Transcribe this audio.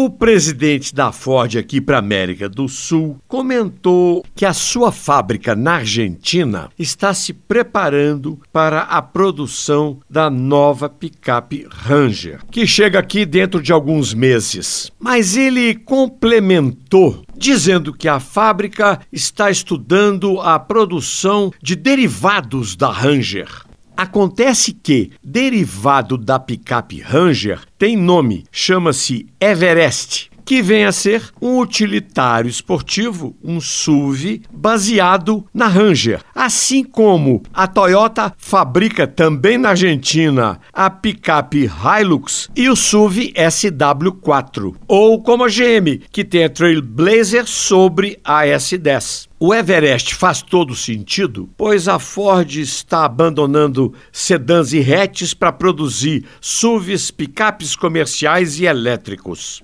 O presidente da Ford aqui para América do Sul comentou que a sua fábrica na Argentina está se preparando para a produção da nova picape Ranger, que chega aqui dentro de alguns meses. Mas ele complementou dizendo que a fábrica está estudando a produção de derivados da Ranger. Acontece que, derivado da picape Ranger, tem nome, chama-se Everest que vem a ser um utilitário esportivo, um SUV, baseado na Ranger. Assim como a Toyota fabrica também na Argentina a picape Hilux e o SUV SW4. Ou como a GM, que tem a Trailblazer sobre a S10. O Everest faz todo sentido, pois a Ford está abandonando sedãs e hatches para produzir SUVs, picapes comerciais e elétricos.